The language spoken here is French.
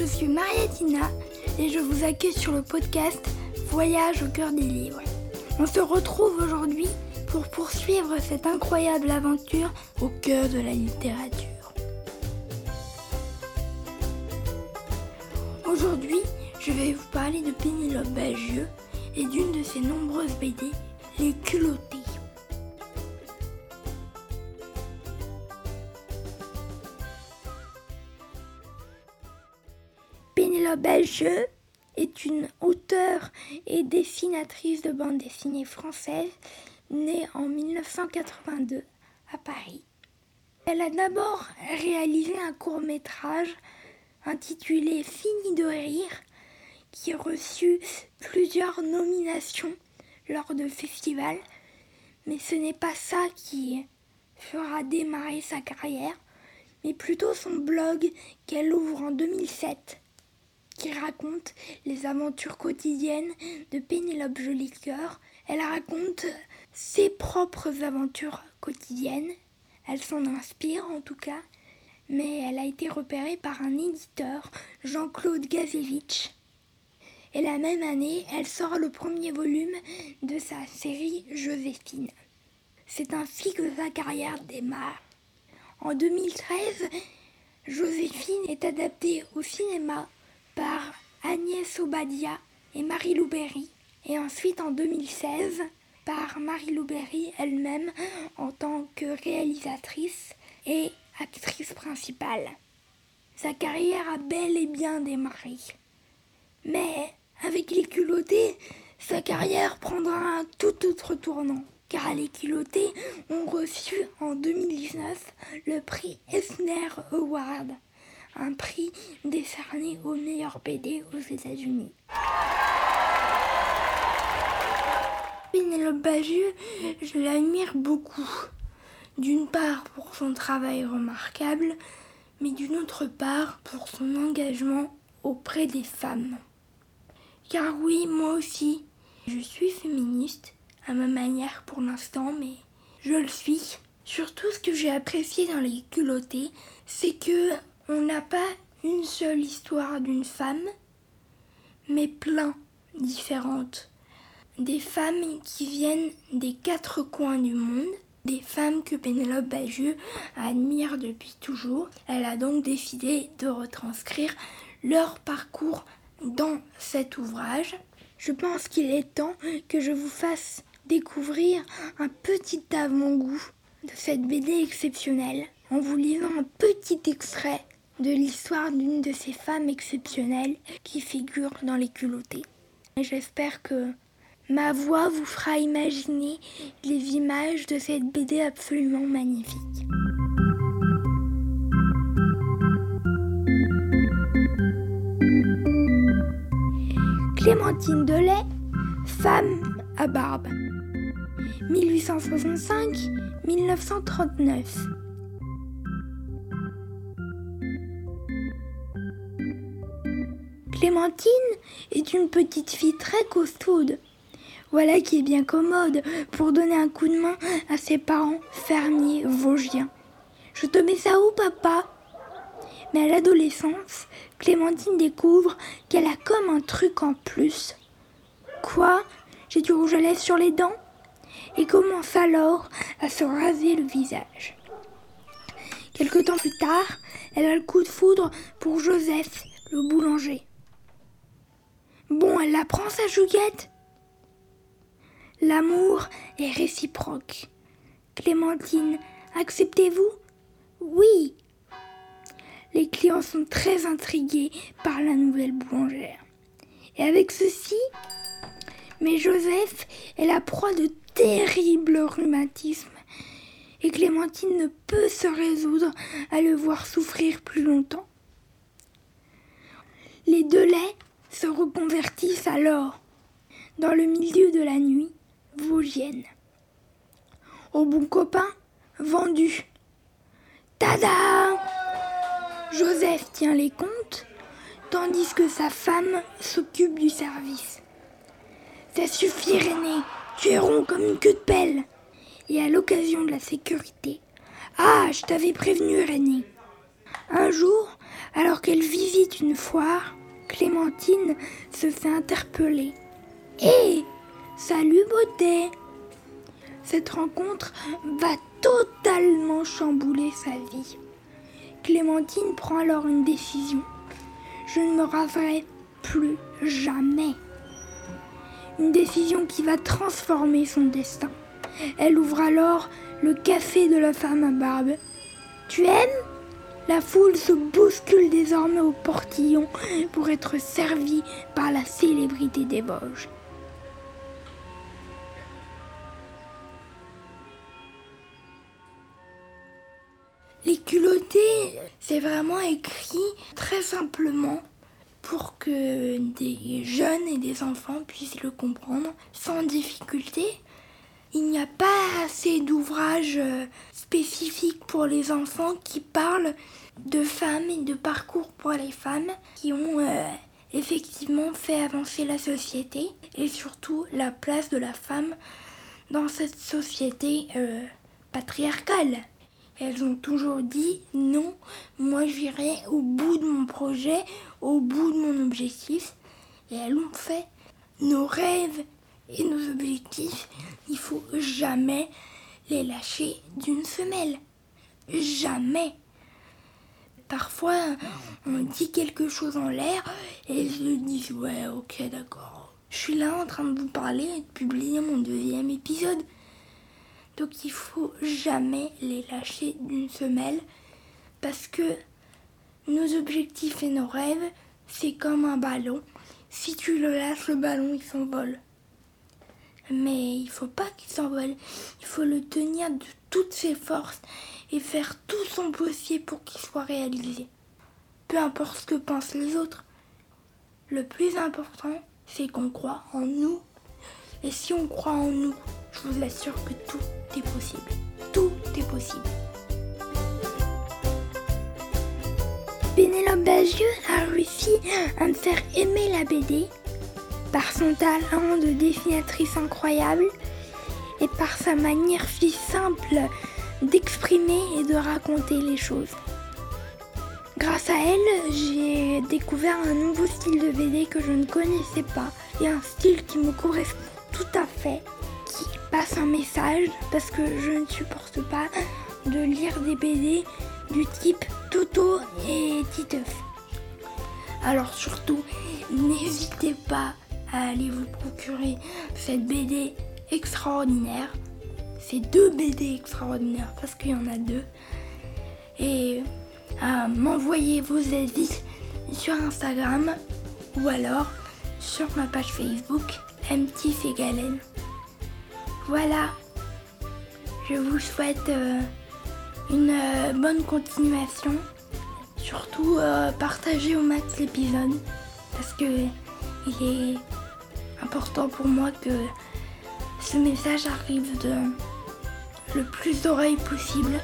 Je suis Mariatina et je vous accueille sur le podcast Voyage au cœur des livres. On se retrouve aujourd'hui pour poursuivre cette incroyable aventure au cœur de la littérature. Aujourd'hui, je vais vous parler de Pénélope Bagieux et d'une de ses nombreuses BD, Les culottés. Bagieux est une auteure et dessinatrice de bande dessinée française née en 1982 à Paris. Elle a d'abord réalisé un court métrage intitulé Fini de rire qui a reçu plusieurs nominations lors de festivals, mais ce n'est pas ça qui fera démarrer sa carrière, mais plutôt son blog qu'elle ouvre en 2007 qui raconte les aventures quotidiennes de Pénélope Jolicoeur. Elle raconte ses propres aventures quotidiennes. Elle s'en inspire en tout cas, mais elle a été repérée par un éditeur, Jean-Claude Gazevich. Et la même année, elle sort le premier volume de sa série Joséphine. C'est ainsi que sa carrière démarre. En 2013, Joséphine est adaptée au cinéma Agnès Obadia et Marie Louberry, et ensuite en 2016 par Marie Louberry elle-même en tant que réalisatrice et actrice principale. Sa carrière a bel et bien démarré. Mais avec les culottés, sa carrière prendra un tout autre tournant, car les culottés ont reçu en 2019 le prix Eisner Award un prix décerné au meilleur BD aux États-Unis. Pénélope Bagieux, je l'admire beaucoup. D'une part pour son travail remarquable, mais d'une autre part pour son engagement auprès des femmes. Car oui, moi aussi, je suis féministe, à ma manière pour l'instant, mais je le suis. Surtout ce que j'ai apprécié dans les culottés, c'est que on n'a pas une seule histoire d'une femme, mais plein différentes. Des femmes qui viennent des quatre coins du monde, des femmes que Pénélope Bagieux admire depuis toujours. Elle a donc décidé de retranscrire leur parcours dans cet ouvrage. Je pense qu'il est temps que je vous fasse découvrir un petit avant-goût de cette BD exceptionnelle en vous lisant un petit extrait de l'histoire d'une de ces femmes exceptionnelles qui figurent dans les culottés. J'espère que ma voix vous fera imaginer les images de cette BD absolument magnifique. Clémentine Delay, femme à barbe. 1865-1939. Clémentine est une petite fille très costaude. Voilà qui est bien commode pour donner un coup de main à ses parents fermiers vosgiens. Je te mets ça où, papa? Mais à l'adolescence, Clémentine découvre qu'elle a comme un truc en plus. Quoi? J'ai du rouge à lèvres sur les dents? Et commence alors à se raser le visage? Quelque temps plus tard, elle a le coup de foudre pour Joseph, le boulanger. Bon, elle la prend sa jouguette. L'amour est réciproque. Clémentine, acceptez-vous? Oui. Les clients sont très intrigués par la nouvelle boulangère. Et avec ceci, mais Joseph est la proie de terribles rhumatismes. Et Clémentine ne peut se résoudre à le voir souffrir plus longtemps. Les deux laits se reconvertissent alors dans le milieu de la nuit vosgienne. Au bon copain, vendu. Tada Joseph tient les comptes, tandis que sa femme s'occupe du service. Ça suffit, René, tu es rond comme une queue de pelle. Et à l'occasion de la sécurité, ah, je t'avais prévenu, René. Un jour, Alors qu'elle visite une foire, Clémentine se fait interpeller. Hé Salut beauté Cette rencontre va totalement chambouler sa vie. Clémentine prend alors une décision. Je ne me raserai plus jamais. Une décision qui va transformer son destin. Elle ouvre alors le café de la femme à barbe. Tu aimes? La foule se bouscule désormais au portillon pour être servie par la célébrité des Vosges. Les culottés, c'est vraiment écrit très simplement pour que des jeunes et des enfants puissent le comprendre sans difficulté. Assez d'ouvrages euh, spécifiques pour les enfants qui parlent de femmes et de parcours pour les femmes qui ont euh, effectivement fait avancer la société et surtout la place de la femme dans cette société euh, patriarcale. Elles ont toujours dit non, moi j'irai au bout de mon projet, au bout de mon objectif. Et elles l'ont fait. Nos rêves et nos objectifs, il faut jamais les lâcher d'une semelle. Jamais. Parfois, on dit quelque chose en l'air et se disent ouais, ok, d'accord. Je suis là en train de vous parler et de publier mon deuxième épisode. Donc il faut jamais les lâcher d'une semelle parce que nos objectifs et nos rêves, c'est comme un ballon. Si tu le lâches, le ballon, il s'envole. Mais il faut pas qu'il s'envole. Il faut le tenir de toutes ses forces et faire tout son possible pour qu'il soit réalisé. Peu importe ce que pensent les autres. Le plus important, c'est qu'on croit en nous. Et si on croit en nous, je vous assure que tout est possible. Tout est possible. Pénélope Bagieux a réussi à me faire aimer la BD par son talent de dessinatrice incroyable et par sa manière si simple d'exprimer et de raconter les choses. Grâce à elle, j'ai découvert un nouveau style de BD que je ne connaissais pas et un style qui me correspond tout à fait passe un message parce que je ne supporte pas de lire des BD du type Toto et Titeuf. Alors surtout, n'hésitez pas à aller vous procurer cette BD extraordinaire. Ces deux BD extraordinaires parce qu'il y en a deux. Et à m'envoyer vos avis sur Instagram ou alors sur ma page Facebook MT Galen. Voilà, je vous souhaite euh, une euh, bonne continuation. Surtout euh, partagez au max l'épisode parce que il est important pour moi que ce message arrive de le plus d'oreilles possible.